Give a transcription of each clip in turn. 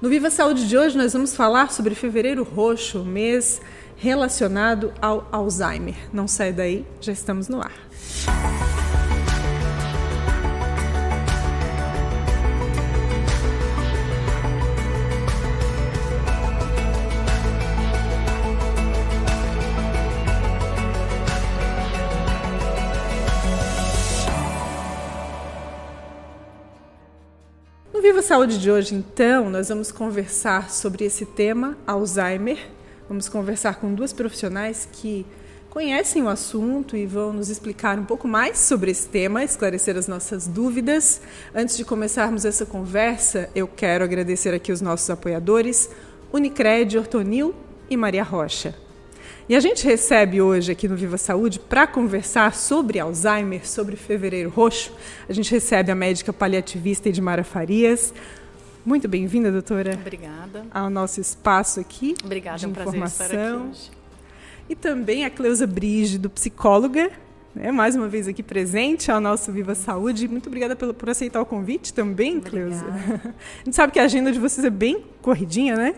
No Viva Saúde de hoje, nós vamos falar sobre Fevereiro Roxo, mês relacionado ao Alzheimer. Não sai daí, já estamos no ar. Saúde de hoje, então, nós vamos conversar sobre esse tema, Alzheimer. Vamos conversar com duas profissionais que conhecem o assunto e vão nos explicar um pouco mais sobre esse tema, esclarecer as nossas dúvidas. Antes de começarmos essa conversa, eu quero agradecer aqui os nossos apoiadores, Unicred, Ortonil e Maria Rocha. E a gente recebe hoje aqui no Viva Saúde para conversar sobre Alzheimer, sobre Fevereiro Roxo. A gente recebe a médica paliativista Edmara Farias. Muito bem-vinda, doutora. Obrigada. Ao nosso espaço aqui. Obrigada, de é um prazer estar aqui hoje. E também a Cleusa Brígido, psicóloga, né, mais uma vez aqui presente ao nosso Viva Saúde. Muito obrigada pelo, por aceitar o convite também, Cleusa. Obrigada. A gente sabe que a agenda de vocês é bem corridinha, né?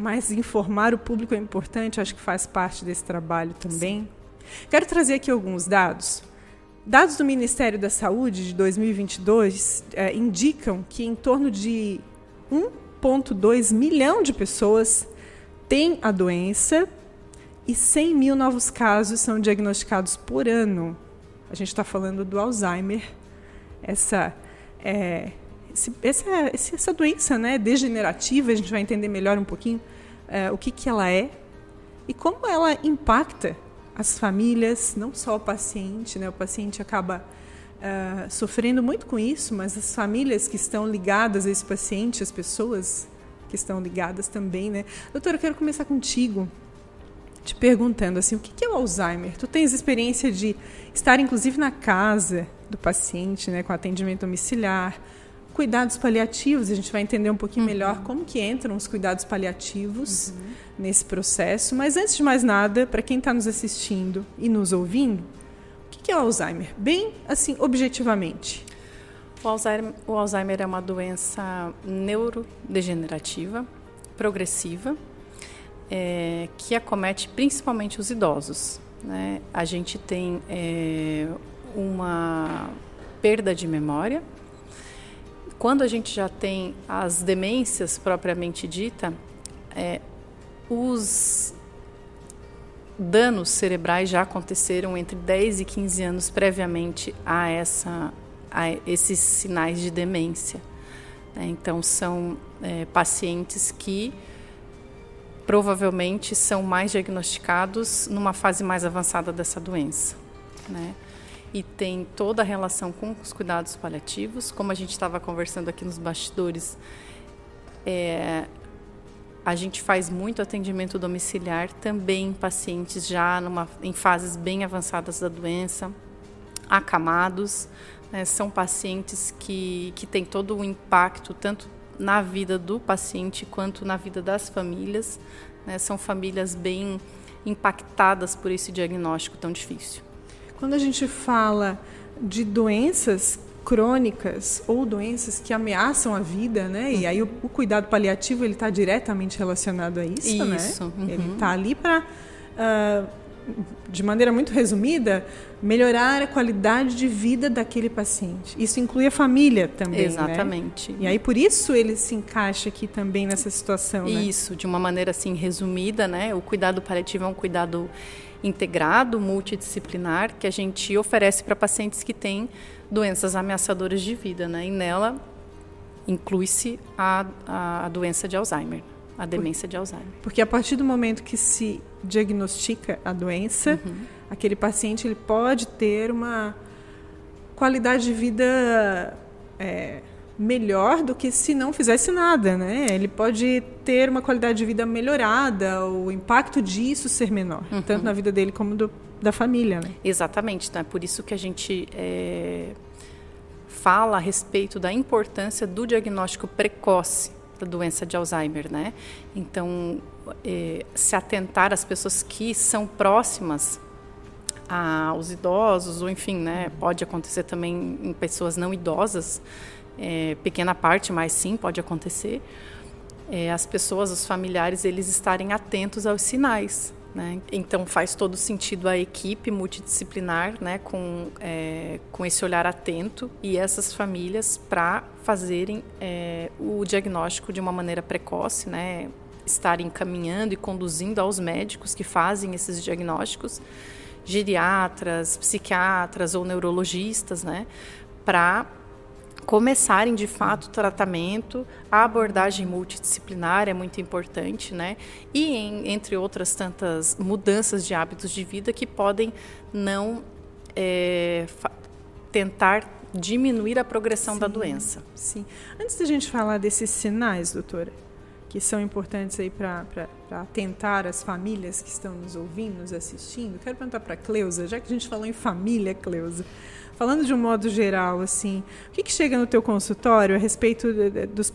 Mas informar o público é importante, acho que faz parte desse trabalho também. Sim. Quero trazer aqui alguns dados. Dados do Ministério da Saúde de 2022 é, indicam que em torno de 1,2 milhão de pessoas têm a doença e 100 mil novos casos são diagnosticados por ano. A gente está falando do Alzheimer, essa, é, esse, essa, essa doença né, degenerativa, a gente vai entender melhor um pouquinho é, o que, que ela é e como ela impacta as famílias, não só o paciente, né? O paciente acaba uh, sofrendo muito com isso, mas as famílias que estão ligadas a esse paciente, as pessoas que estão ligadas também, né? Doutora, eu quero começar contigo, te perguntando assim, o que é o Alzheimer? Tu tens experiência de estar, inclusive, na casa do paciente, né, com atendimento domiciliar, cuidados paliativos, a gente vai entender um pouquinho uhum. melhor como que entram os cuidados paliativos uhum. nesse processo. Mas antes de mais nada, para quem está nos assistindo e nos ouvindo, o que é o Alzheimer? Bem assim, objetivamente. O Alzheimer, o Alzheimer é uma doença neurodegenerativa, progressiva, é, que acomete principalmente os idosos. Né? A gente tem é, uma perda de memória, quando a gente já tem as demências propriamente dita, é, os danos cerebrais já aconteceram entre 10 e 15 anos previamente a, essa, a esses sinais de demência. Né? Então, são é, pacientes que provavelmente são mais diagnosticados numa fase mais avançada dessa doença. Né? E tem toda a relação com os cuidados paliativos. Como a gente estava conversando aqui nos bastidores, é, a gente faz muito atendimento domiciliar também em pacientes já numa, em fases bem avançadas da doença, acamados. Né, são pacientes que, que têm todo o impacto, tanto na vida do paciente quanto na vida das famílias. Né, são famílias bem impactadas por esse diagnóstico tão difícil. Quando a gente fala de doenças crônicas ou doenças que ameaçam a vida, né? E aí o, o cuidado paliativo ele está diretamente relacionado a isso, né? isso. né? Uhum. Ele está ali para, uh, de maneira muito resumida, melhorar a qualidade de vida daquele paciente. Isso inclui a família também, né? Exatamente. Né? E aí por isso ele se encaixa aqui também nessa situação, né? Isso, de uma maneira assim resumida, né? O cuidado paliativo é um cuidado integrado, multidisciplinar, que a gente oferece para pacientes que têm doenças ameaçadoras de vida, né? E nela inclui-se a, a, a, doença de Alzheimer, a demência de Alzheimer. Porque a partir do momento que se diagnostica a doença, uhum. aquele paciente ele pode ter uma qualidade de vida é, melhor do que se não fizesse nada, né? Ele pode ter uma qualidade de vida melhorada, o impacto disso ser menor, uhum. tanto na vida dele como do, da família, né? Exatamente, então é por isso que a gente é, fala a respeito da importância do diagnóstico precoce da doença de Alzheimer, né? Então, é, se atentar às pessoas que são próximas aos idosos, ou enfim, né? Pode acontecer também em pessoas não idosas, é, pequena parte, mas sim, pode acontecer. é, as pessoas, os familiares, eles estarem atentos aos sinais. Né? Então faz todo sentido a equipe multidisciplinar né, com, é, com esse olhar atento e essas famílias para fazerem é, o diagnóstico de uma maneira precoce, né, estarem encaminhando e conduzindo aos médicos que fazem esses diagnósticos, geriatras, psiquiatras ou neurologistas, né, para começarem de fato o tratamento, a abordagem multidisciplinar é muito importante, né? E em, entre outras tantas mudanças de hábitos de vida que podem não é, tentar diminuir a progressão sim, da doença. Sim. Antes da gente falar desses sinais, doutora, que são importantes aí para atentar as famílias que estão nos ouvindo, nos assistindo, quero perguntar para a Cleusa, já que a gente falou em família, Cleusa, falando de um modo geral, assim, o que, que chega no teu consultório a respeito dos...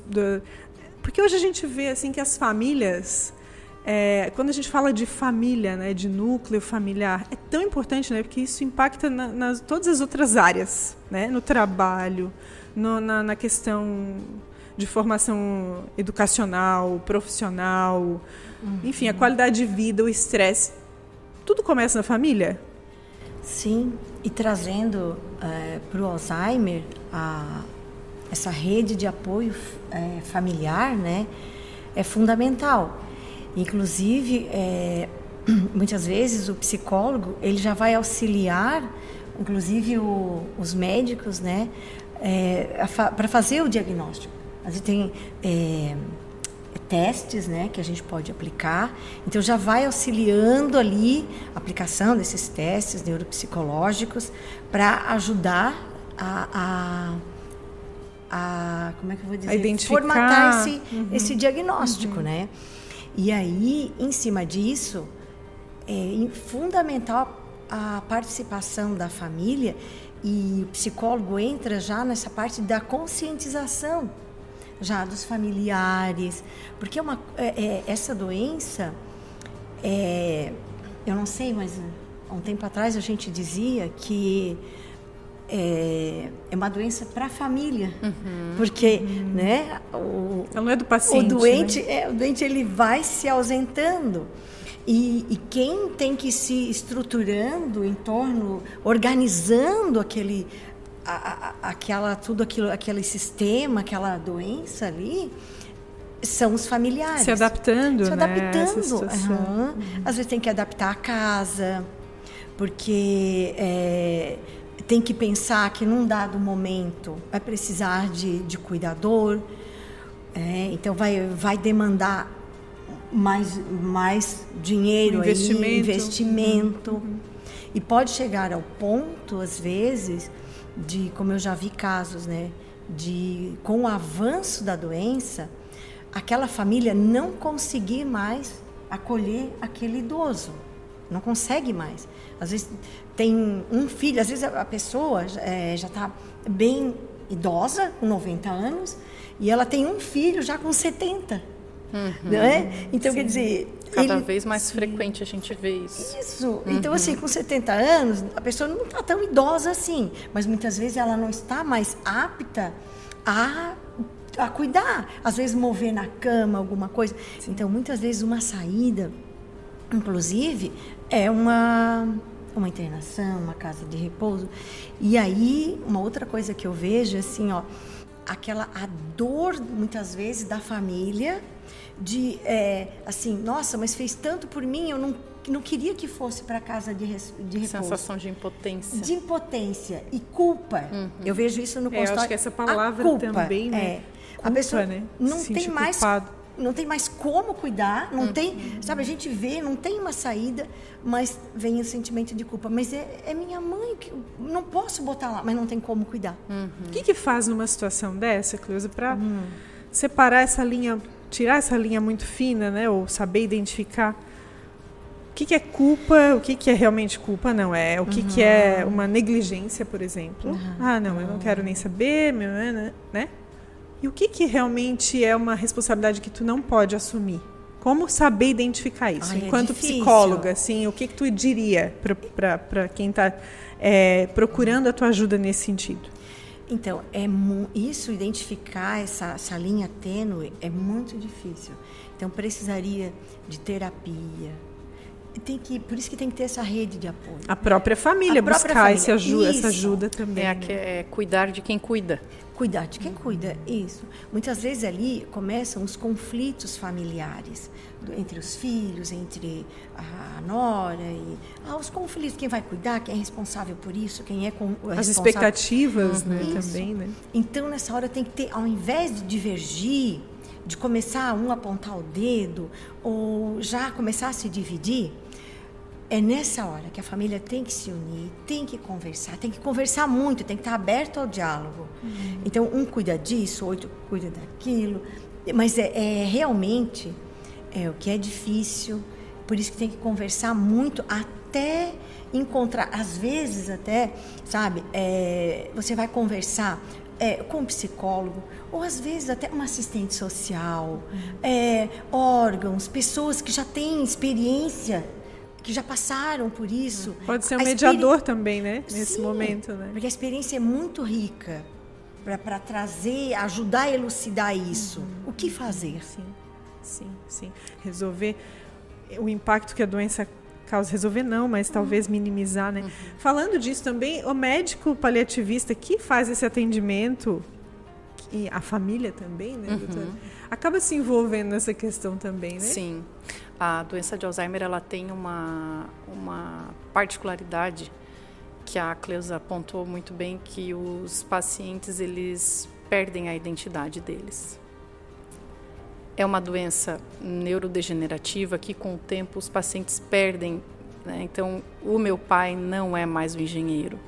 Porque hoje a gente vê assim que as famílias, é, quando a gente fala de família, né, de núcleo familiar, é tão importante, né, porque isso impacta na, nas todas as outras áreas, né, no trabalho, no, na, na questão de formação educacional, profissional, uhum. enfim, a qualidade de vida, o estresse, tudo começa na família. Sim, e trazendo é, para o Alzheimer a, essa rede de apoio é, familiar, né, é fundamental. Inclusive, é, muitas vezes o psicólogo ele já vai auxiliar, inclusive o, os médicos, né, é, para fazer o diagnóstico. A gente tem testes né, que a gente pode aplicar. Então já vai auxiliando ali a aplicação desses testes neuropsicológicos para ajudar a, a, a, como é que eu vou dizer? A identificar. Formatar esse, uhum. esse diagnóstico, uhum. né? E aí, em cima disso, é fundamental a participação da família e o psicólogo entra já nessa parte da conscientização já dos familiares, porque é uma, é, é, essa doença, é, eu não sei, mas há um tempo atrás a gente dizia que é, é uma doença para a família, uhum, porque, uhum. né, o, não é do paciente. O doente, né? é, o doente ele vai se ausentando. E, e, quem tem que se estruturando em torno, organizando aquele, a, a, aquela tudo aquilo, aquele sistema, aquela doença ali, são os familiares. Se adaptando, Se né, adaptando. Uhum. Uhum. Às vezes tem que adaptar a casa, porque é, tem que pensar que num dado momento vai precisar de, de cuidador, é, então vai, vai demandar mais, mais dinheiro, investimento. Aí, investimento. Uhum. E pode chegar ao ponto, às vezes, de como eu já vi casos, né, de com o avanço da doença, aquela família não conseguir mais acolher aquele idoso, não consegue mais. Às vezes tem um filho, às vezes a pessoa é, já está bem idosa, com 90 anos, e ela tem um filho já com 70. Uhum, né? Então, Sim. quer dizer, Cada ele... vez mais Sim. frequente a gente vê isso. Isso. Uhum. Então, assim, com 70 anos, a pessoa não está tão idosa assim, mas muitas vezes ela não está mais apta a, a cuidar. Às vezes, mover na cama alguma coisa. Sim. Então, muitas vezes, uma saída, inclusive, é uma uma internação, uma casa de repouso. E aí, uma outra coisa que eu vejo, assim, ó, aquela a dor, muitas vezes, da família de é, assim, nossa, mas fez tanto por mim, eu não, não queria que fosse para casa de, de repouso. Sensação de impotência. De impotência e culpa. Uhum. Eu vejo isso no consultório. É, eu acho que essa palavra culpa, também, né? É, culpa, a pessoa né? não Se tem mais culpado. não tem mais como cuidar, não uhum. tem, sabe, a gente vê, não tem uma saída, mas vem o sentimento de culpa. Mas é, é minha mãe que não posso botar lá, mas não tem como cuidar. Uhum. O que, que faz numa situação dessa, Cleusa, para uhum. separar essa linha tirar essa linha muito fina, né? Ou saber identificar o que, que é culpa, o que, que é realmente culpa, não é? O que, uhum. que é uma negligência, por exemplo. Uhum. Ah, não, eu não quero nem saber, né, né, né? E o que, que realmente é uma responsabilidade que tu não pode assumir? Como saber identificar isso? Ai, é Enquanto é psicóloga, assim, o que, que tu diria para quem está é, procurando a tua ajuda nesse sentido? Então, é isso, identificar essa, essa linha tênue é muito difícil. Então, precisaria de terapia, tem que, por isso que tem que ter essa rede de apoio. A própria família a buscar própria família. Esse ajuda, essa ajuda também. É, né? é, cuidar de quem cuida. Cuidar de quem cuida, isso. Muitas vezes ali começam os conflitos familiares entre os filhos, entre a nora e ah, os conflitos, quem vai cuidar, quem é responsável por isso, quem é com as expectativas, né, também, né? Então nessa hora tem que ter, ao invés de divergir, de começar um a apontar o dedo ou já começar a se dividir, é nessa hora que a família tem que se unir, tem que conversar, tem que conversar muito, tem que estar aberto ao diálogo. Uhum. Então, um cuida disso, outro cuida daquilo. Mas é, é, realmente é o que é difícil, por isso que tem que conversar muito até encontrar, às vezes até, sabe, é, você vai conversar é, com um psicólogo, ou às vezes até uma assistente social, uhum. é, órgãos, pessoas que já têm experiência que já passaram por isso. Pode ser um mediador também, né? Nesse Sim, momento, né? Porque a experiência é muito rica para trazer, ajudar a elucidar isso. Uhum. O que fazer? Sim, sim, sim. Resolver o impacto que a doença causa. Resolver não, mas talvez minimizar, né? Uhum. Falando disso também, o médico paliativista que faz esse atendimento e a família também, né, doutora? Uhum. Acaba se envolvendo nessa questão também, né? Sim. A doença de Alzheimer ela tem uma, uma particularidade que a Cleusa apontou muito bem que os pacientes eles perdem a identidade deles. É uma doença neurodegenerativa que com o tempo os pacientes perdem. Né? Então, o meu pai não é mais o engenheiro.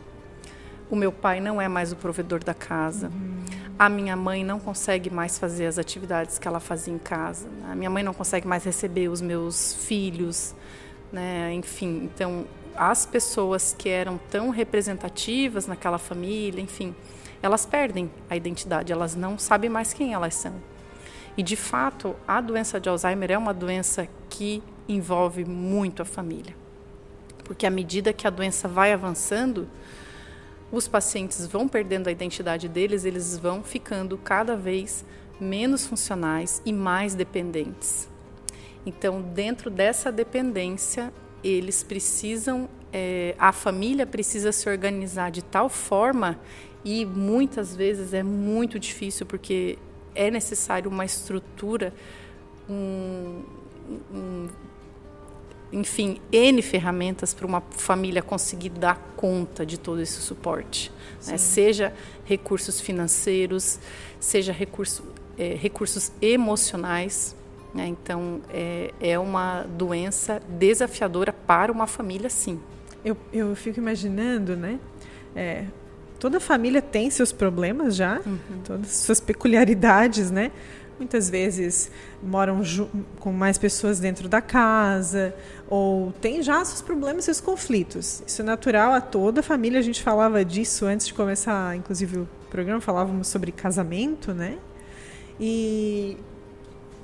O meu pai não é mais o provedor da casa. Uhum a minha mãe não consegue mais fazer as atividades que ela fazia em casa. Né? A minha mãe não consegue mais receber os meus filhos, né? Enfim, então as pessoas que eram tão representativas naquela família, enfim, elas perdem a identidade, elas não sabem mais quem elas são. E de fato, a doença de Alzheimer é uma doença que envolve muito a família. Porque à medida que a doença vai avançando, os pacientes vão perdendo a identidade deles, eles vão ficando cada vez menos funcionais e mais dependentes. Então, dentro dessa dependência, eles precisam, é, a família precisa se organizar de tal forma e muitas vezes é muito difícil porque é necessário uma estrutura, um, um enfim, N ferramentas para uma família conseguir dar conta de todo esse suporte. Né? Seja recursos financeiros, seja recurso, é, recursos emocionais. Né? Então, é, é uma doença desafiadora para uma família, sim. Eu, eu fico imaginando, né? É, toda família tem seus problemas já, uhum. todas suas peculiaridades, né? Muitas vezes moram com mais pessoas dentro da casa, ou tem já seus problemas, seus conflitos. Isso é natural a toda a família. A gente falava disso antes de começar, inclusive, o programa, falávamos sobre casamento, né? E,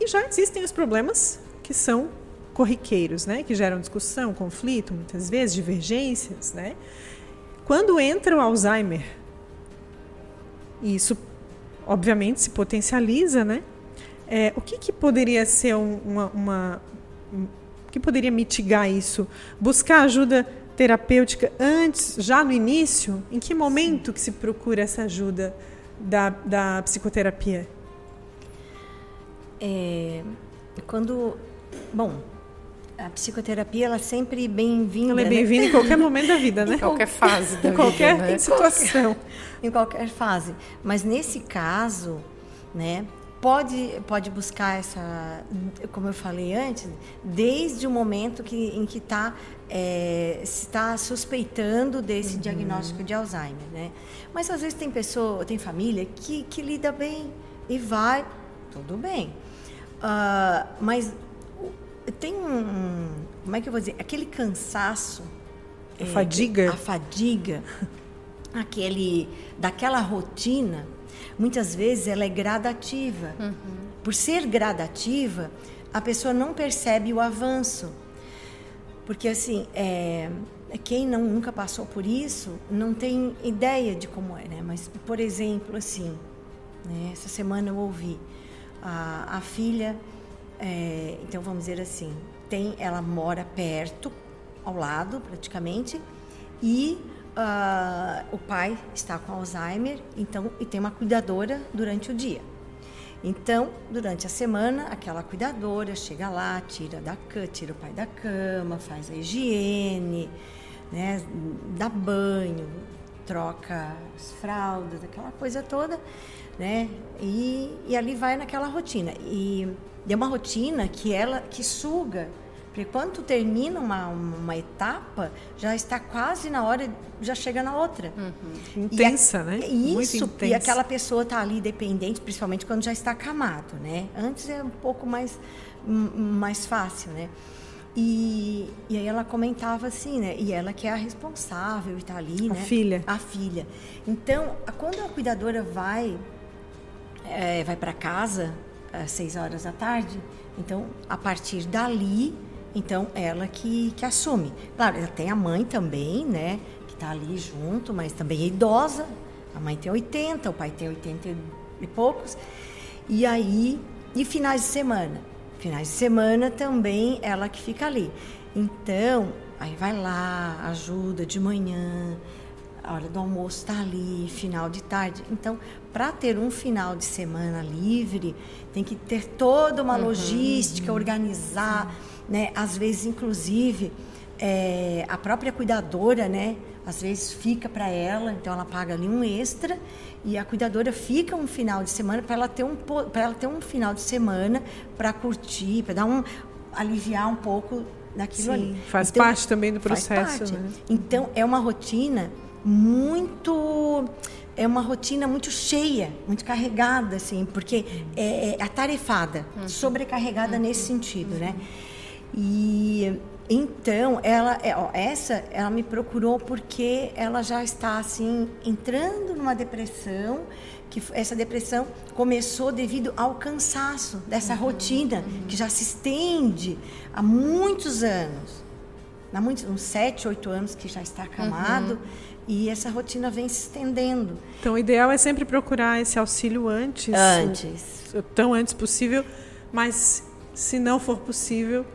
e já existem os problemas que são corriqueiros, né? Que geram discussão, conflito, muitas vezes, divergências, né? Quando entra o Alzheimer, isso obviamente se potencializa, né? É, o que, que, poderia ser uma, uma um, o que poderia mitigar isso? Buscar ajuda terapêutica antes, já no início? Em que momento Sim. que se procura essa ajuda da, da psicoterapia? É, quando, bom, a psicoterapia ela é sempre bem-vinda. Ela é bem-vinda né? em qualquer momento da vida, né? Em qualquer fase da em qualquer vida, né? situação. Em qualquer fase. Mas nesse caso, né, pode, pode buscar essa, como eu falei antes, desde o momento que, em que tá, é, se está suspeitando desse uhum. diagnóstico de Alzheimer, né? Mas às vezes tem pessoa, tem família que, que lida bem e vai, tudo bem. Uh, mas tem um, como é que eu vou dizer, aquele cansaço, a é, fadiga, a fadiga, aquele daquela rotina muitas vezes ela é gradativa. Uhum. Por ser gradativa, a pessoa não percebe o avanço. Porque, assim, é, quem não, nunca passou por isso não tem ideia de como é, né? Mas, por exemplo, assim, né, essa semana eu ouvi a, a filha, é, então vamos dizer assim, tem, ela mora perto, ao lado praticamente, e uh, o pai está com Alzheimer, então e tem uma cuidadora durante o dia. Então, durante a semana, aquela cuidadora chega lá, tira da tira o pai da cama, faz a higiene, né, dá banho, troca as fraldas, aquela coisa toda, né? E, e ali vai naquela rotina. E é uma rotina que ela que suga porque quando tu termina uma, uma etapa, já está quase na hora, já chega na outra. Uhum. Intensa, a, né? Isso, intensa. e aquela pessoa está ali dependente, principalmente quando já está acamado, né? Antes é um pouco mais, mais fácil, né? E, e aí ela comentava assim, né? E ela que é a responsável e está ali, a né? A filha. A filha. Então, quando a cuidadora vai, é, vai para casa às seis horas da tarde, então, a partir dali então, ela que, que assume. Claro, ela tem a mãe também, né? Que está ali junto, mas também é idosa. A mãe tem 80, o pai tem 80 e poucos. E aí, e finais de semana? Finais de semana também ela que fica ali. Então, aí vai lá, ajuda de manhã, a hora do almoço está ali, final de tarde. Então, para ter um final de semana livre, tem que ter toda uma uhum, logística, uhum. organizar né? Às vezes, inclusive, é, a própria cuidadora, né? Às vezes fica para ela, então ela paga ali um extra e a cuidadora fica um final de semana para ela ter um para ela ter um final de semana para curtir, para dar um aliviar um pouco daquilo Sim, ali. Faz então, parte também do processo. Né? Então é uma rotina muito é uma rotina muito cheia, muito carregada, assim, porque é, é atarefada, uhum. sobrecarregada uhum. nesse sentido, né? E então ela, é, ó, essa, ela me procurou porque ela já está assim entrando numa depressão que essa depressão começou devido ao cansaço dessa uhum, rotina uhum. que já se estende há muitos anos, há muitos, uns sete, oito anos que já está acamado. E essa rotina vem se estendendo. Então, o ideal é sempre procurar esse auxílio antes. Antes. O, tão antes possível. Mas, se não for possível,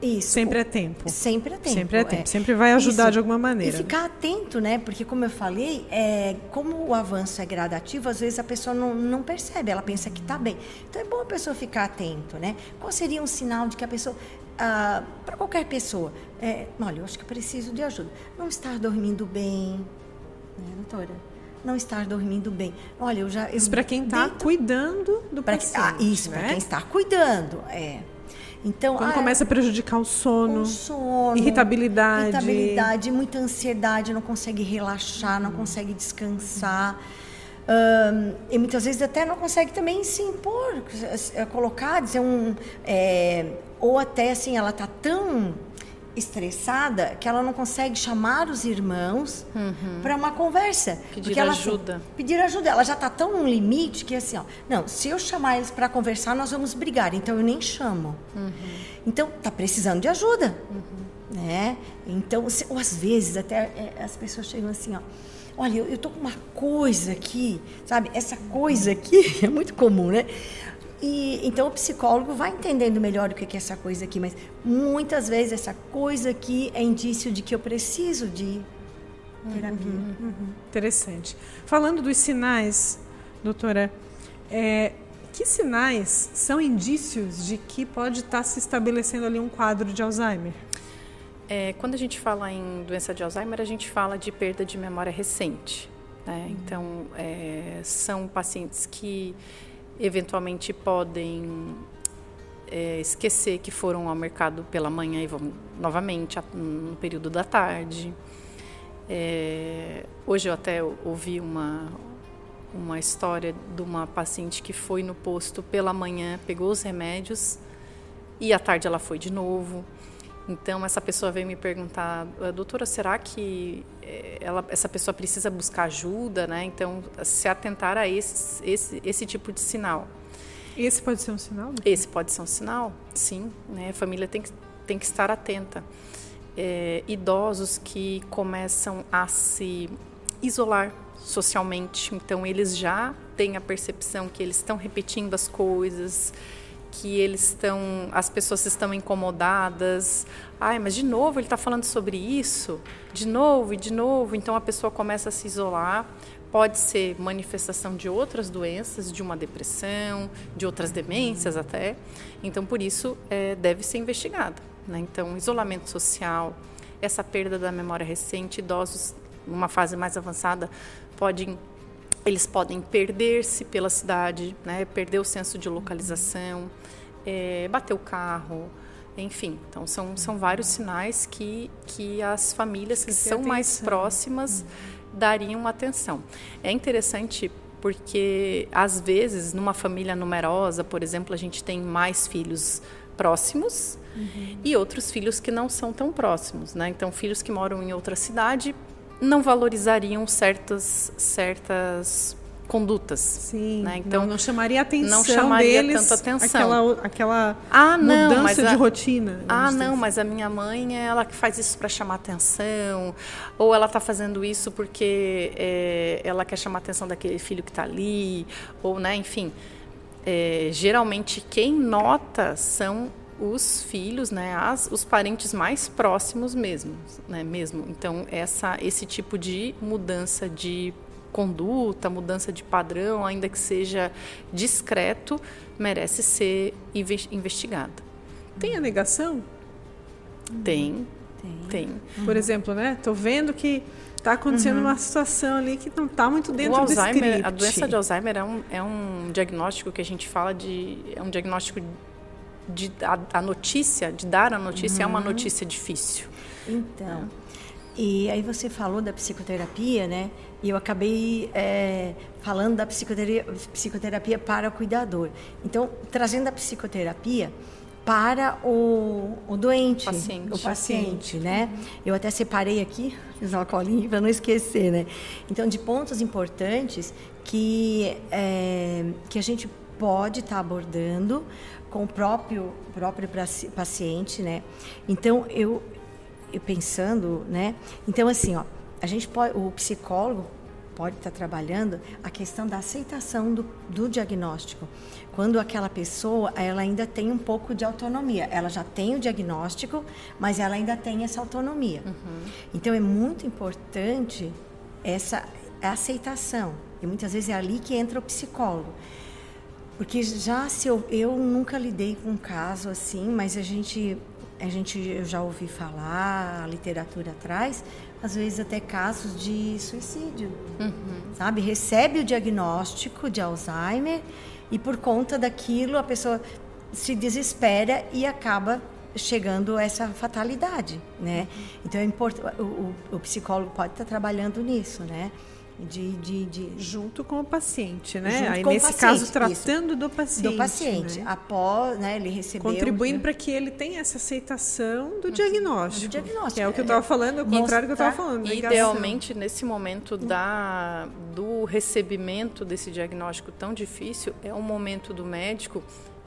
isso. Sempre é tempo. Sempre é tempo. Sempre é tempo. É. Sempre vai ajudar Isso. de alguma maneira. E ficar atento, né? Porque, como eu falei, é, como o avanço é gradativo, às vezes a pessoa não, não percebe, ela pensa que está bem. Então, é bom a pessoa ficar atento, né? Qual seria um sinal de que a pessoa... Ah, Para qualquer pessoa, é, olha, eu acho que preciso de ajuda. Não estar dormindo bem, né, doutora? Não estar dormindo bem. Olha, eu já... Eu isso para quem está cuidando do pra, paciente, ah, Isso, né? para quem está cuidando, é... Então, Quando ah, começa a prejudicar o sono, o sono, irritabilidade. Irritabilidade, muita ansiedade, não consegue relaxar, não consegue descansar. Um, e muitas vezes até não consegue também se impor, é, colocar, dizer um. É, ou até assim, ela está tão estressada que ela não consegue chamar os irmãos uhum. para uma conversa. Pedir ajuda. Ela, pedir ajuda. Ela já está tão no limite que assim, ó, não, se eu chamar eles para conversar, nós vamos brigar. Então eu nem chamo. Uhum. Então tá precisando de ajuda, uhum. né? Então, se, ou às vezes até é, as pessoas chegam assim, ó. Olha, eu, eu tô com uma coisa aqui, sabe? Essa coisa aqui é muito comum, né? E então o psicólogo vai entendendo melhor o que é essa coisa aqui, mas muitas vezes essa coisa aqui é indício de que eu preciso de terapia. Uhum, uhum. Interessante. Falando dos sinais, doutora, é, que sinais são indícios de que pode estar se estabelecendo ali um quadro de Alzheimer? É, quando a gente fala em doença de Alzheimer, a gente fala de perda de memória recente. Né? Uhum. Então, é, são pacientes que eventualmente podem é, esquecer que foram ao mercado pela manhã e vão novamente no período da tarde. É, hoje eu até ouvi uma, uma história de uma paciente que foi no posto pela manhã, pegou os remédios e à tarde ela foi de novo. Então essa pessoa veio me perguntar, ah, doutora, será que eh, ela, essa pessoa precisa buscar ajuda, né? Então se atentar a esse, esse, esse tipo de sinal. Esse pode ser um sinal? Esse pode ser um sinal, sim. Né? A família tem que, tem que estar atenta. é, idosos que começam a se isolar socialmente, então eles já têm a percepção que eles estão repetindo as coisas, que eles estão, as pessoas estão incomodadas. Ai, mas de novo ele está falando sobre isso, de novo e de novo. Então a pessoa começa a se isolar. Pode ser manifestação de outras doenças, de uma depressão, de outras demências até. Então por isso é, deve ser investigada. Né? Então isolamento social, essa perda da memória recente, idosos numa fase mais avançada podem eles podem perder-se pela cidade, né? perder o senso de localização, é, bater o carro, enfim. Então, são, são vários sinais que, que as famílias que são atenção. mais próximas dariam atenção. É interessante porque, às vezes, numa família numerosa, por exemplo, a gente tem mais filhos próximos uhum. e outros filhos que não são tão próximos. Né? Então, filhos que moram em outra cidade não valorizariam certas, certas condutas. Sim. Né? Então não, não, chamaria atenção não chamaria deles tanto atenção. Aquela, aquela ah, não, mudança a, de rotina. Ah, não, mas a minha mãe é ela que faz isso para chamar atenção, ou ela está fazendo isso porque é, ela quer chamar atenção daquele filho que está ali, ou né, enfim. É, geralmente quem nota são os filhos, né, as, os parentes mais próximos mesmo, né, mesmo. Então essa, esse tipo de mudança de conduta, mudança de padrão, ainda que seja discreto, merece ser investigada. Tem a negação? Tem, tem. tem. Por exemplo, né? Estou vendo que está acontecendo uhum. uma situação ali que não está muito dentro o Alzheimer, do script. A doença de Alzheimer é um, é um diagnóstico que a gente fala de... É um diagnóstico de a, a notícia, de dar a notícia, uhum. é uma uhum. notícia difícil. Então, e aí você falou da psicoterapia, né? E eu acabei é, falando da psicoterapia, psicoterapia para o cuidador. Então, trazendo a psicoterapia para o, o doente, paciente. o paciente, né? Eu até separei aqui, fiz uma colinha para não esquecer, né? Então, de pontos importantes que, é, que a gente pode estar tá abordando com o próprio próprio paciente, né? Então eu, eu pensando, né? Então assim, ó, a gente pode, o psicólogo pode estar trabalhando a questão da aceitação do, do diagnóstico. Quando aquela pessoa ela ainda tem um pouco de autonomia, ela já tem o diagnóstico, mas ela ainda tem essa autonomia. Uhum. Então é muito importante essa aceitação. E muitas vezes é ali que entra o psicólogo. Porque já se eu, eu nunca lidei com um caso assim, mas a gente a gente eu já ouvi falar, a literatura traz, às vezes até casos de suicídio, uhum. sabe? Recebe o diagnóstico de Alzheimer e por conta daquilo a pessoa se desespera e acaba chegando a essa fatalidade, né? Uhum. Então é importante, o, o, o psicólogo pode estar trabalhando nisso, né? De, de, de, Junto com o paciente, né? Junto Aí, nesse paciente, caso, tratando isso. do paciente. Do paciente. Né? Após, né, ele recebeu... Contribuindo né? para que ele tenha essa aceitação do diagnóstico. Do diagnóstico. Que é o que eu estava falando, o contrário do que eu estava falando. Idealmente, nesse momento da, do recebimento desse diagnóstico tão difícil, é o momento do médico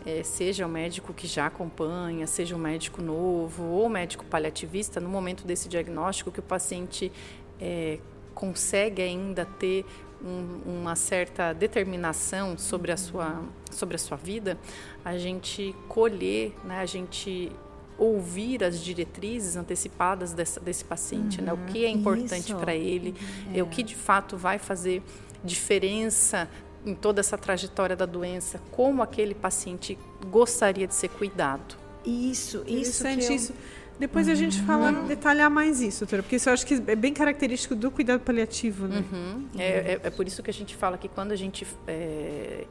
é, seja o médico que já acompanha, seja o médico novo ou o médico paliativista, no momento desse diagnóstico, que o paciente é, consegue ainda ter um, uma certa determinação sobre a sua sobre a sua vida, a gente colher, né, a gente ouvir as diretrizes antecipadas dessa, desse paciente, uhum, né? o uhum. que é importante para ele, é. é o que de fato vai fazer diferença em toda essa trajetória da doença, como aquele paciente gostaria de ser cuidado. Isso, isso, que eu... isso. Depois a gente fala, uhum. detalhar mais isso, doutora, porque isso eu acho que é bem característico do cuidado paliativo, né? Uhum. É, é, é, por isso que a gente fala que quando a gente... É,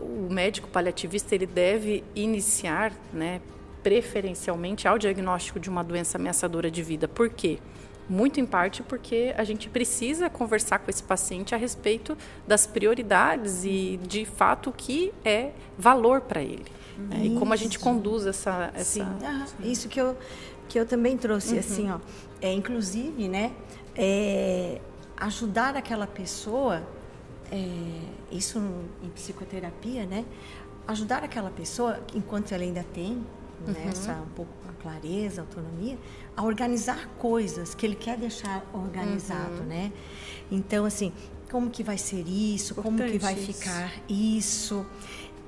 o médico paliativista, ele deve iniciar, né, preferencialmente ao diagnóstico de uma doença ameaçadora de vida. Por quê? Muito em parte porque a gente precisa conversar com esse paciente a respeito das prioridades e, de fato, o que é valor para ele. Né? E como a gente conduz essa... essa... Sim. Ah, isso que eu, que eu também trouxe, uhum. assim, ó. É, inclusive, né, é, ajudar aquela pessoa, é, isso em psicoterapia, né, ajudar aquela pessoa, enquanto ela ainda tem uhum. nessa um pouco a clareza, a autonomia, a organizar coisas que ele quer deixar organizado, uhum. né? Então, assim, como que vai ser isso? Importante como que vai isso. ficar isso?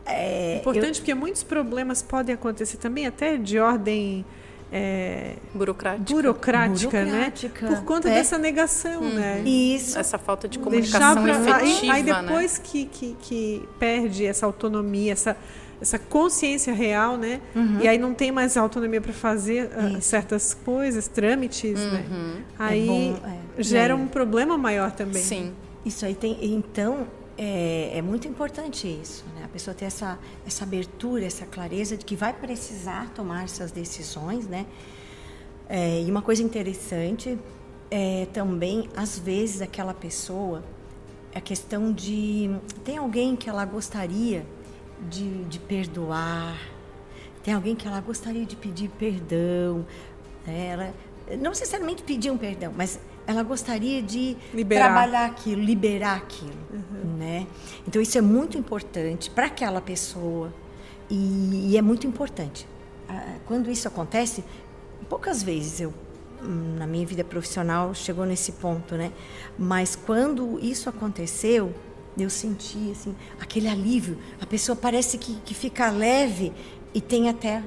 É, Importante eu... porque muitos problemas podem acontecer também até de ordem é, burocrática, burocrática, né? Por conta é. dessa negação, hum, né? Isso. Essa falta de comunicação pra, efetiva, aí, aí né? depois né? que, que, que, perde essa autonomia, essa, essa consciência real, né? Uhum. E aí não tem mais autonomia para fazer uh, certas coisas, trâmites, né? uhum. né? Aí é bom, é. gera um problema maior também. Sim. Isso aí tem. Então, é, é, muito importante isso, né? A pessoa ter essa, essa abertura, essa clareza de que vai precisar tomar essas decisões, né? É, e uma coisa interessante é também, às vezes, aquela pessoa, a questão de... Tem alguém que ela gostaria de, de perdoar, tem alguém que ela gostaria de pedir perdão, né? ela, não necessariamente pedir um perdão, mas ela gostaria de liberar. trabalhar aquilo, liberar aquilo. Né? Então isso é muito importante para aquela pessoa e, e, é muito importante. Ah, quando isso acontece, poucas vezes eu na minha vida profissional chegou nesse ponto, né? Mas quando isso aconteceu, eu senti assim aquele alívio. A pessoa parece que, que fica leve e tem até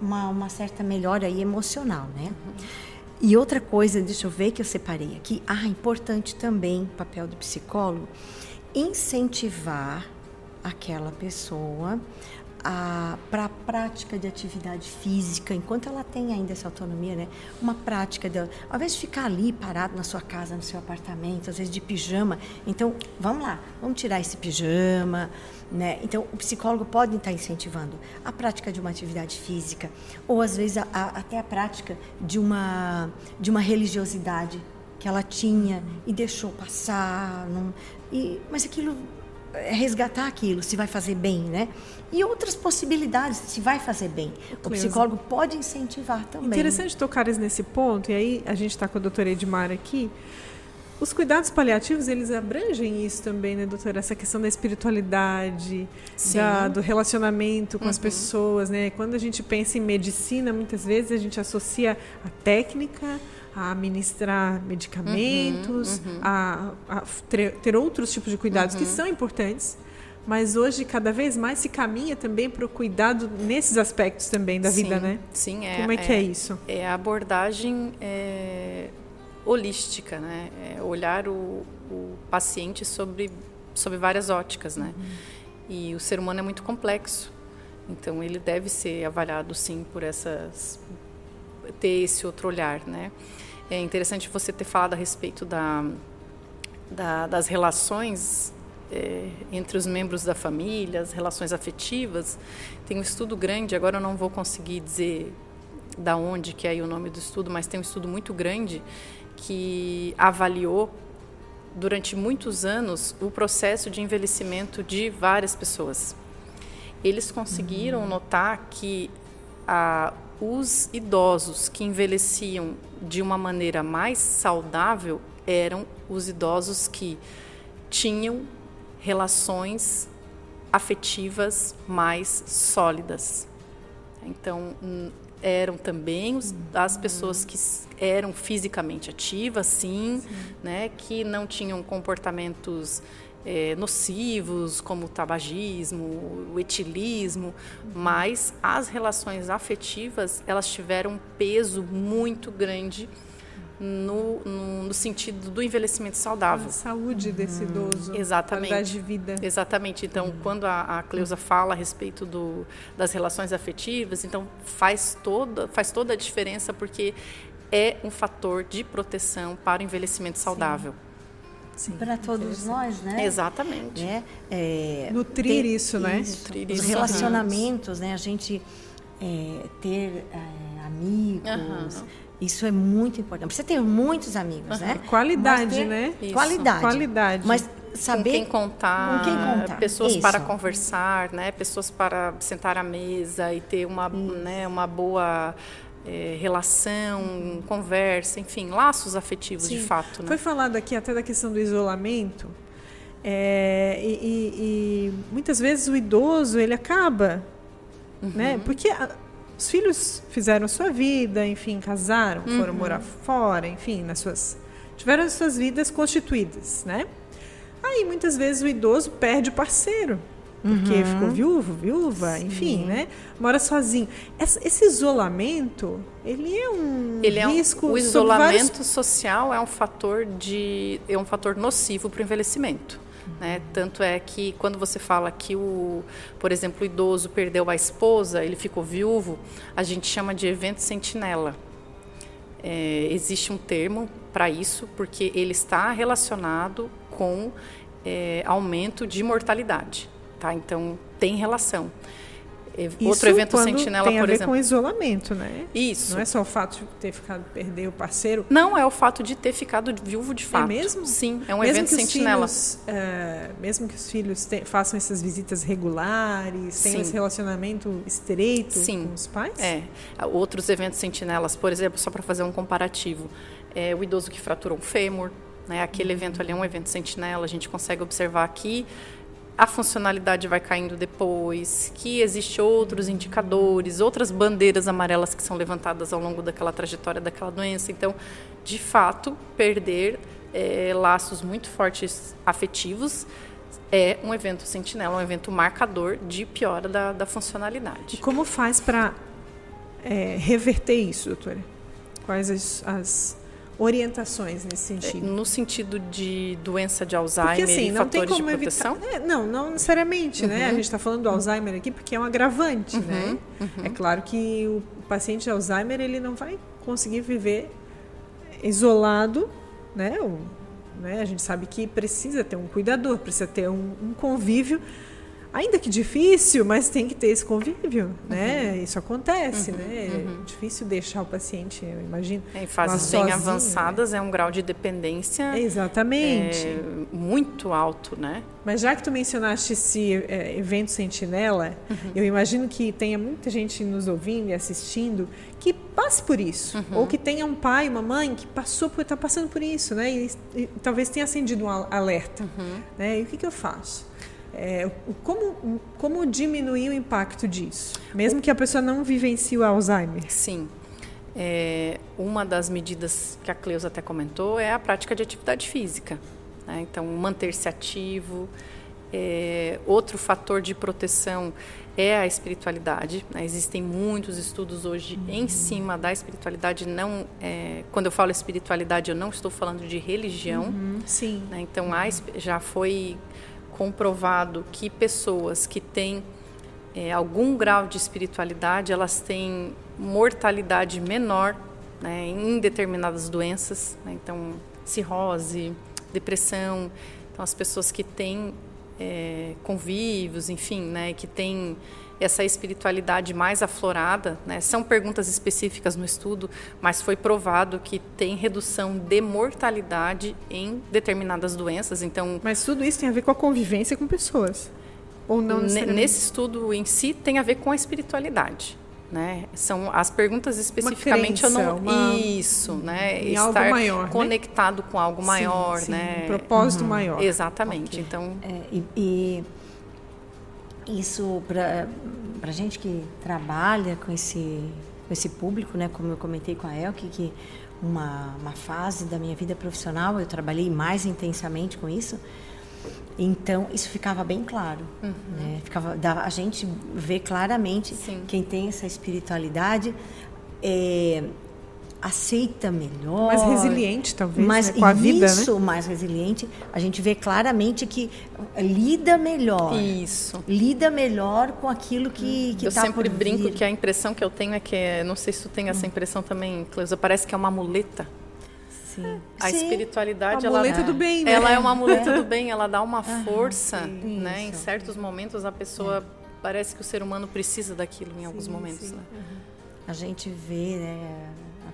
uma, uma certa melhora aí emocional, né? E outra coisa, deixa eu ver que eu separei aqui. Ah, importante também, papel do psicólogo, incentivar aquela pessoa para a prática de atividade física, enquanto ela tem ainda essa autonomia, né? Uma prática dela. Ao invés de ficar ali parado na sua casa, no seu apartamento, às vezes de pijama. Então, vamos lá, vamos tirar esse pijama, né? Então, o psicólogo pode estar incentivando a prática de uma atividade física, ou às vezes a, a, até a prática de uma, de uma religiosidade que ela tinha e deixou passar. Não, e, mas aquilo é resgatar aquilo, se vai fazer bem, né? E outras possibilidades, se vai fazer bem. O psicólogo pode incentivar também. Interessante tocares nesse ponto, e aí a gente está com a doutora Edmar aqui. Os cuidados paliativos, eles abrangem isso também, né, doutora? Essa questão da espiritualidade, da, do relacionamento com uhum. as pessoas, né? Quando a gente pensa em medicina, muitas vezes a gente associa a técnica, a administrar medicamentos, uhum, uhum. A, a, ter, outros tipos de cuidados que uhum. são importantes, mas hoje cada vez mais se caminha também para o cuidado nesses aspectos também da sim, vida, né? Sim, é. Como é, é que é isso? É a abordagem é, holística, né? É olhar o, o, paciente sobre sobre várias óticas, né? Uhum. E o ser humano é muito complexo, então ele deve ser avaliado sim por essas ter esse outro olhar, né? É interessante você ter falado a respeito da, da das relações é, entre os membros da família, as relações afetivas. Tem um estudo grande, agora eu não vou conseguir dizer da onde que é o nome do estudo, mas tem um estudo muito grande que avaliou durante muitos anos o processo de envelhecimento de várias pessoas. Eles conseguiram uhum. notar que a, os idosos que envelheciam de uma maneira mais saudável eram os idosos que tinham relações afetivas mais sólidas. Então, eram também os, as pessoas que eram fisicamente ativas, sim, sim, né, que não tinham comportamentos é, nocivos, como o tabagismo, o etilismo, mas as relações afetivas elas tiveram um peso muito grande no, no, no, sentido do envelhecimento saudável. A saúde desse uhum. idoso. Exatamente. Qualidade de vida. Exatamente. Então, uhum. quando a, a Cleusa fala a respeito do, das relações afetivas, então faz toda, faz toda a diferença porque é um fator de proteção para o envelhecimento saudável. Sim para todos nós, né? Exatamente. Né? É, Nutrir ter, isso, né? Isso, Nutrir os relacionamentos, né? A gente é, ter é, amigos. Uhum. Isso é muito importante. Você ter muitos amigos, uhum. né? Qualidade, ter, né? Isso. Qualidade. Qualidade. Mas saber com quem contar, com quem contar. pessoas Isso. para conversar, né? Pessoas para sentar à mesa e ter uma, né, uma boa é, relação, conversa, enfim, laços afetivos Sim. de fato. Né? Foi falado aqui até da questão do isolamento. É, e, e, e, muitas vezes o idoso ele acaba, uhum. né? Porque os filhos fizeram sua vida, enfim, casaram, uhum. foram morar fora, enfim, nas suas tiveram as suas vidas constituídas, né? Aí muitas vezes o idoso perde o parceiro. Porque uhum. ficou viúvo, viúva, Sim. enfim, né? Mora sozinho. Esse isolamento, ele é um ele risco. É um, o isolamento vários... social é um fator de é um fator nocivo para o envelhecimento. Né? Tanto é que quando você fala que o, por exemplo, o idoso perdeu a esposa, ele ficou viúvo, a gente chama de evento sentinela. É, existe um termo para isso, porque ele está relacionado com é, aumento de mortalidade. Tá? Então, tem relação. Isso Outro evento sentinela, tem a por ver exemplo. com isolamento, né? Isso. Não é só o fato de ter ficado perder o parceiro. Não, é o fato de ter ficado viúvo de é fato. É mesmo? Sim, é um mesmo evento sentinela. Filhos, é, mesmo que os filhos te, façam essas visitas regulares, tenham esse relacionamento estreito Sim. com os pais? É. Outros eventos sentinelas, por exemplo, só para fazer um comparativo, é o idoso que fraturou um fêmur, né? Aquele evento ali é um evento sentinela, a gente consegue observar aqui a funcionalidade vai caindo depois, que existem outros indicadores, outras bandeiras amarelas que são levantadas ao longo daquela trajetória daquela doença. Então, de fato, perder é, laços muito fortes afetivos é um evento sentinela, um evento marcador de piora da, da funcionalidade. E como faz para é, reverter isso, doutora? Quais as, as orientações nesse sentido? No sentido de doença de Alzheimer porque, assim, e não fatores tem como? Evitar, é, não, não necessariamente, uhum. né? A uhum. gente está falando do Alzheimer aqui porque é um agravante, uhum. né? Uhum. É claro que o paciente de Alzheimer ele não vai conseguir viver isolado, né? O, né? A gente sabe que precisa ter um cuidador, precisa ter um, um convívio ainda que difícil, mas tem que ter esse convívio, né? Isso acontece, uhum, né? Uhum. É difícil deixar o paciente, eu imagino. Em fases bem sozinho, avançadas né? é um grau de dependência exatamente é, muito alto, né? Mas já que tu mencionaste esse é, evento Sentinela, uhum. eu imagino que tenha muita gente nos ouvindo e assistindo que passe por isso, uhum. ou que tenha um pai, uma mãe que passou por, está passando por isso, né? E, e, talvez tenha acendido um alerta, uhum. né? E o que, que eu faço? É, como, como diminuir o impacto disso, mesmo que a pessoa não vivencie o Alzheimer? Sim. É, uma das medidas que a Cleusa até comentou é a prática de atividade física. Né? Então, manter-se ativo. É, outro fator de proteção é a espiritualidade. Né? Existem muitos estudos hoje uhum. em cima da espiritualidade. Não, é, quando eu falo espiritualidade, eu não estou falando de religião. Uhum. Sim. Né? Então, já foi comprovado que pessoas que têm é, algum grau de espiritualidade, elas têm mortalidade menor né, em determinadas doenças, né, então cirrose, depressão, então as pessoas que têm é, convívios, enfim, né, que têm essa espiritualidade mais aflorada, né? São perguntas específicas no estudo, mas foi provado que tem redução de mortalidade em determinadas doenças. Então, mas tudo isso tem a ver com a convivência com pessoas. Ou não Nesse estudo em si tem a ver com a espiritualidade. Né? São as perguntas especificamente crença, eu não uma... isso, né? Estar maior, né? conectado né? com algo maior, sim, sim, né? Um propósito uhum. maior. Exatamente. Okay. Então, é, e, e isso para a gente que trabalha com esse, com esse público, né, como eu comentei com a Elke, que uma, uma fase da minha vida profissional eu trabalhei mais intensamente com isso, então isso ficava bem claro, uhum. né? ficava, a gente vê claramente Sim. quem tem essa espiritualidade é, aceita melhor. Mais resiliente, talvez, mais, né? com a vida, né? Isso, mais resiliente. A gente vê claramente que lida melhor. Isso. Lida melhor com aquilo que, que Eu tá sempre brinco que a impressão que eu tenho é que, não sei se tu tem essa hum. impressão também, Cleusa, parece que é uma muleta. Sim. A Sim. espiritualidade, a ela, muleta do bem, né? ela é uma muleta é. do bem, ela dá uma força, né? Em certos momentos a pessoa é. parece que o ser humano precisa daquilo em sim, alguns momentos, né? Uhum. A gente vê, né,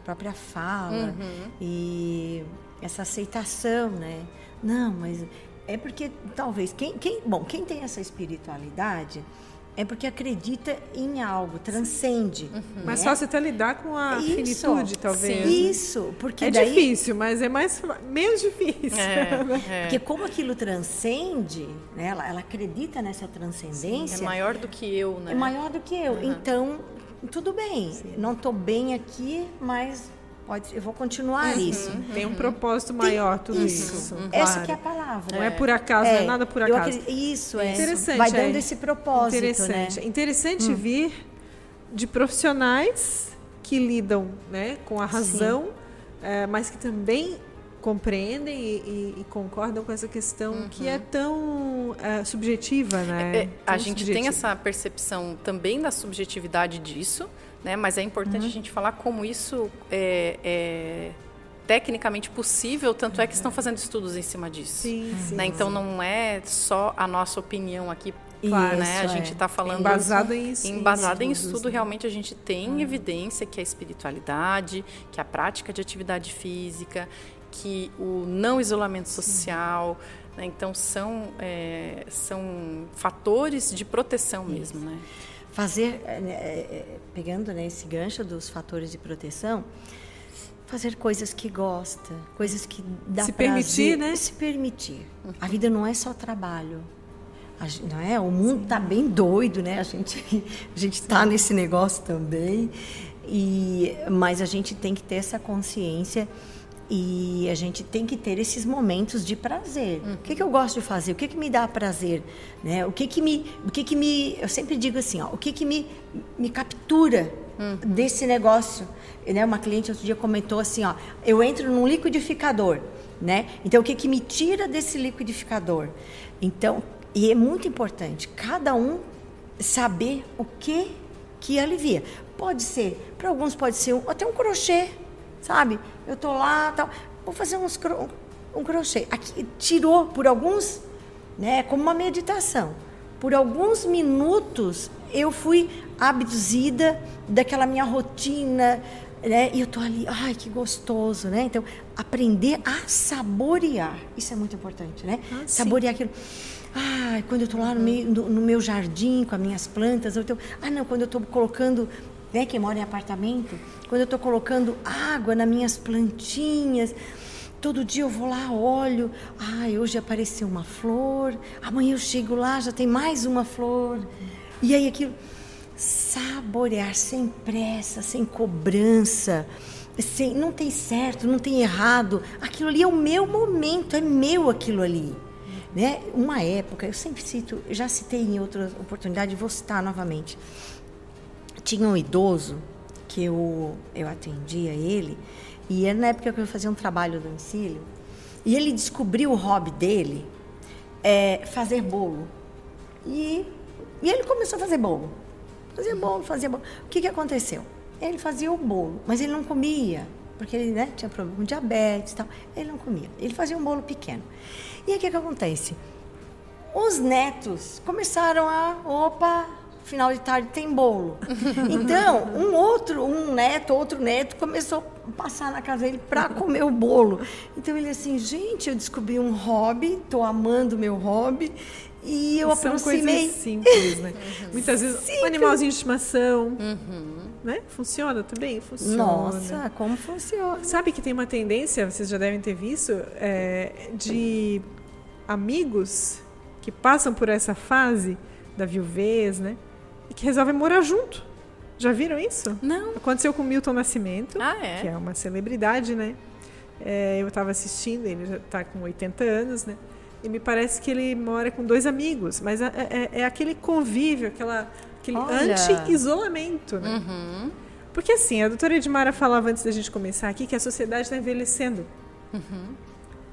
própria fala uhum. e essa aceitação, né? Não, mas é porque talvez quem, quem, bom, quem tem essa espiritualidade é porque acredita em algo, transcende. Uhum. Né? Mais fácil até lidar com a Isso. finitude, talvez. Sim. Isso, porque é daí... difícil, mas é mais menos difícil. É, é. Porque como aquilo transcende, né? ela, ela acredita nessa transcendência. Sim, é maior do que eu, né? É maior do que eu. Uhum. Então tudo bem, Sim. não estou bem aqui, mas pode, eu vou continuar uhum, isso. Tem um propósito maior tudo isso. isso. Uhum. Essa que é a palavra. Não é, é por acaso, é, não é nada por acaso. Acredito, isso, é. Interessante. Vai dando é. esse propósito, Interessante. Né? Interessante hum. vir de profissionais que lidam né, com a razão, é, mas que também compreendem e, e, e, concordam com essa questão uhum. que é tão uh, subjetiva, né? É, é a gente subjetiva. tem essa percepção também da subjetividade disso, né? Mas é importante uhum. a gente falar como isso é, é tecnicamente possível, tanto é que estão fazendo estudos em cima disso. Sim, sim, né? Então não é só a nossa opinião aqui Claro, né? A gente está falando embasado em, embasado em, estudo. Né? Realmente a gente tem hum. evidência que a espiritualidade, que a prática de atividade física, que o não isolamento social, né? então são é, são fatores de proteção mesmo, né? Fazer, é, é, é, pegando né, esse gancho dos fatores de proteção, fazer coisas que gosta, coisas que dá se prazer, permitir, né? Se permitir. A vida não é só trabalho. não é? O mundo está bem doido, né? A gente a gente está nesse negócio também. E mas a gente tem que ter essa consciência e a gente tem que ter esses momentos de prazer. Uhum. O que, que eu gosto de fazer? O que, que me dá prazer? Né? O que que me, o que que me, eu sempre digo assim, ó, o que que me, me captura uhum. desse negócio? Né? Uma cliente outro dia comentou assim, ó, eu entro num liquidificador, né? Então o que que me tira desse liquidificador? Então, e é muito importante, cada um saber o que que alivia. Pode ser, para alguns pode ser um, até um crochê sabe? Eu tô lá, tal, vou fazer uns cro um crochê. Aqui tirou por alguns, né, como uma meditação. Por alguns minutos eu fui abduzida daquela minha rotina, né? E eu tô ali, ai, que gostoso, né? Então, aprender a saborear, isso é muito importante, né? Ah, saborear aquilo. Ai, quando eu tô lá no, meio, no, no, meu jardim com as minhas plantas, eu tô, ah, não, quando eu tô colocando né, quem mora em apartamento, quando eu estou colocando água nas minhas plantinhas, todo dia eu vou lá, olho, ai, hoje apareceu uma flor, amanhã eu chego lá, já tem mais uma flor. E aí aquilo, saborear sem pressa, sem cobrança, sem, não tem certo, não tem errado, aquilo ali é o meu momento, é meu aquilo ali. Né? Uma época, eu sempre cito, já citei em outra oportunidade, vou citar novamente tinha um idoso que eu, eu atendia ele, e era na época que eu fazia um trabalho do domicílio, e ele descobriu o hobby dele, é, fazer bolo. E, e ele começou a fazer bolo. Fazia bolo, fazia bolo. O que, que aconteceu? Ele fazia o bolo, mas ele não comia, porque ele né, tinha problema com diabetes e tal. Ele não comia. Ele fazia um bolo pequeno. E aí o que, que acontece? Os netos começaram a, opa, final de tarde tem bolo. Então, um outro, um neto, outro neto começou a passar na casa dele para comer o bolo. Então ele assim, gente, eu descobri um hobby, estou amando o meu hobby. E eu São aproximei. Coisas simples, né? Uhum. Muitas vezes simples. um animalzinho de estimação, uhum. né? Funciona também, funciona. Nossa, como funciona? Sabe que tem uma tendência, vocês já devem ter visto, é, de amigos que passam por essa fase da viuvez, né? E que resolvem morar junto. Já viram isso? Não. Aconteceu com Milton Nascimento, ah, é? que é uma celebridade, né? É, eu estava assistindo, ele já está com 80 anos, né? E me parece que ele mora com dois amigos, mas é, é, é aquele convívio, aquela, aquele anti-isolamento, né? Uhum. Porque assim, a doutora Edmara falava antes da gente começar aqui que a sociedade está envelhecendo. Uhum.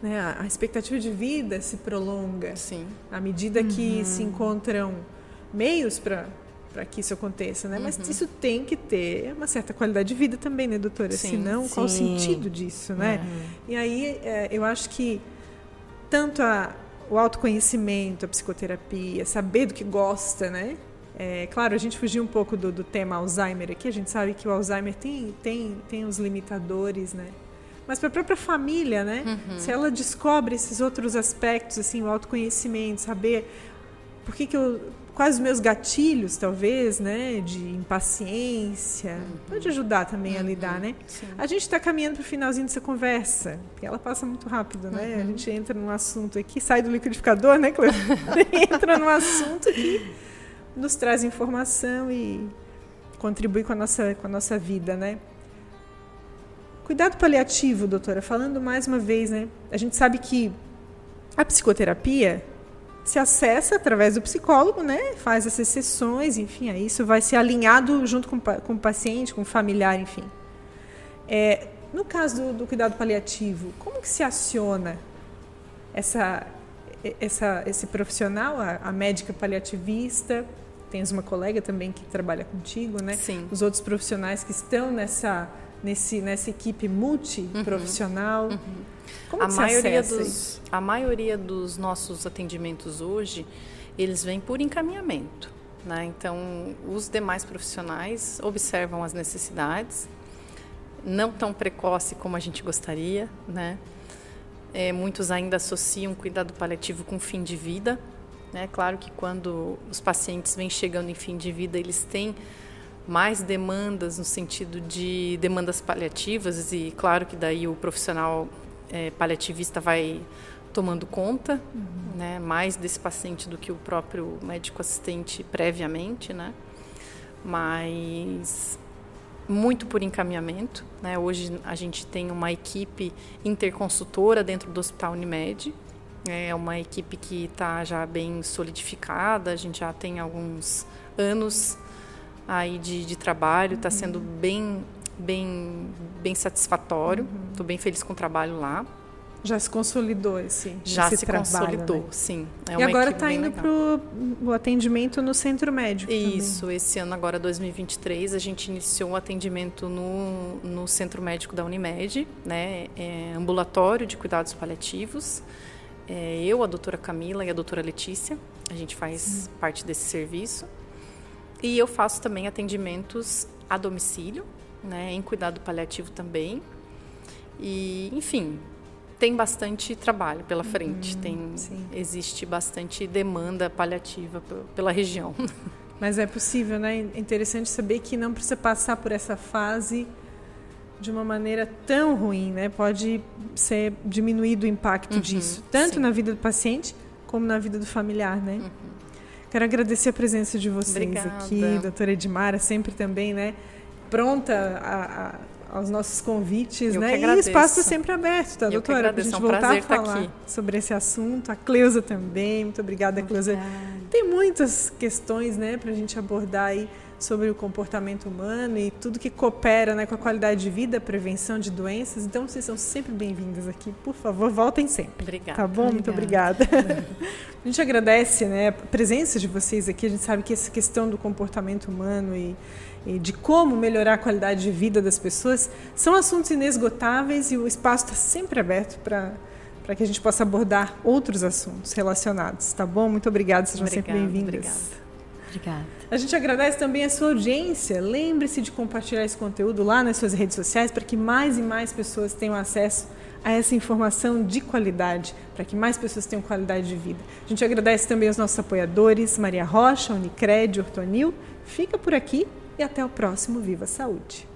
Né? A, a, expectativa de vida se prolonga. Sim. À medida que uhum. se encontram meios para para que isso aconteça, né? Uhum. Mas isso tem que ter uma certa qualidade de vida também, né, doutora? Sim, Senão, sim. qual o sentido disso, né? Uhum. E aí, é, eu acho que tanto a, o autoconhecimento, a psicoterapia, saber do que gosta, né? É, claro, a gente fugiu um pouco do, do, tema Alzheimer aqui, a gente sabe que o Alzheimer tem, tem, tem os limitadores, né? Mas para a própria família, né? Uhum. Se ela descobre esses outros aspectos, assim, o autoconhecimento, saber por que, que eu quais os meus gatilhos, talvez, né, de impaciência, uhum. pode ajudar também uhum. a lidar, né? Sim. A gente está caminhando para o finalzinho dessa conversa, porque ela passa muito rápido, né? Uhum. A gente entra num assunto aqui, sai do liquidificador, né, Cleber? entra num assunto que nos traz informação e contribui com a nossa, com a nossa vida, né? Cuidado paliativo, doutora, falando mais uma vez, né? A gente sabe que a psicoterapia se acessa através do psicólogo, né? Faz essas sessões, enfim, aí isso vai ser alinhado junto com, com o paciente, com o familiar, enfim. É, no caso do, do, cuidado paliativo, como que se aciona essa, essa, esse profissional, a, a, médica paliativista? Tens uma colega também que trabalha contigo, né? Sim. Os outros profissionais que estão nessa, nesse, nessa equipe multiprofissional. Uhum. Uhum. Como a maioria dos a maioria dos nossos atendimentos hoje eles vêm por encaminhamento, né? Então os demais profissionais observam as necessidades, não tão precoce como a gente gostaria, né? É, muitos ainda associam cuidado paliativo com fim de vida. Né? Claro que quando os pacientes vêm chegando em fim de vida, eles têm mais demandas no sentido de demandas paliativas e claro que daí o profissional é, paliativista vai tomando conta, uhum. né, mais desse paciente do que o próprio médico assistente previamente, né? Mas muito por encaminhamento, né? Hoje a gente tem uma equipe interconsultora dentro do Hospital Unimed, é uma equipe que está já bem solidificada, a gente já tem alguns anos aí de, de trabalho, está uhum. sendo bem bem, bem satisfatório. Estou uhum. bem feliz com o trabalho lá. Já se consolidou esse Já esse se trabalho, consolidou, né? sim. É e agora está indo para o atendimento no centro médico. Isso, também. esse ano, agora 2023, a gente iniciou um atendimento no, no centro médico da Unimed, né? É, ambulatório de cuidados paliativos. É, eu, a doutora Camila e a doutora Letícia, a gente faz sim. parte desse serviço. E eu faço também atendimentos a domicílio, né, em cuidado paliativo também. E, enfim, tem bastante trabalho pela uhum, frente, uhum, tem sim. existe bastante demanda paliativa pela região. Mas é possível, né? É interessante saber que não precisa passar por essa fase de uma maneira tão ruim, né? Pode ser diminuído o impacto uhum, disso, tanto sim. na vida do paciente como na vida do familiar, né? Uhum. Quero agradecer a presença de vocês Obrigada. aqui, doutora Edmara, sempre também, né? Pronta a, a, aos nossos convites, Eu né? E o espaço sempre aberto, tá, Eu doutora? Para a gente é um voltar a falar aqui. sobre esse assunto. A Cleusa também, muito obrigada, Cleusa. Tem muitas questões, né, para a gente abordar aí sobre o comportamento humano e tudo que coopera né, com a qualidade de vida, prevenção de doenças. Então, vocês são sempre bem-vindas aqui. Por favor, voltem sempre. Obrigada. Tá bom? Obrigada. Muito obrigada. a gente agradece né, a presença de vocês aqui. A gente sabe que essa questão do comportamento humano e e de como melhorar a qualidade de vida das pessoas, são assuntos inesgotáveis e o espaço está sempre aberto para para que a gente possa abordar outros assuntos relacionados, tá bom? Muito obrigada, sejam obrigada, sempre bem-vindas. Obrigada. Obrigada. A gente agradece também a sua audiência. Lembre-se de compartilhar esse conteúdo lá nas suas redes sociais para que mais e mais pessoas tenham acesso a essa informação de qualidade, para que mais pessoas tenham qualidade de vida. A gente agradece também aos nossos apoiadores, Maria Rocha, Unicred, Ortonil. Fica por aqui e até o próximo Viva Saúde.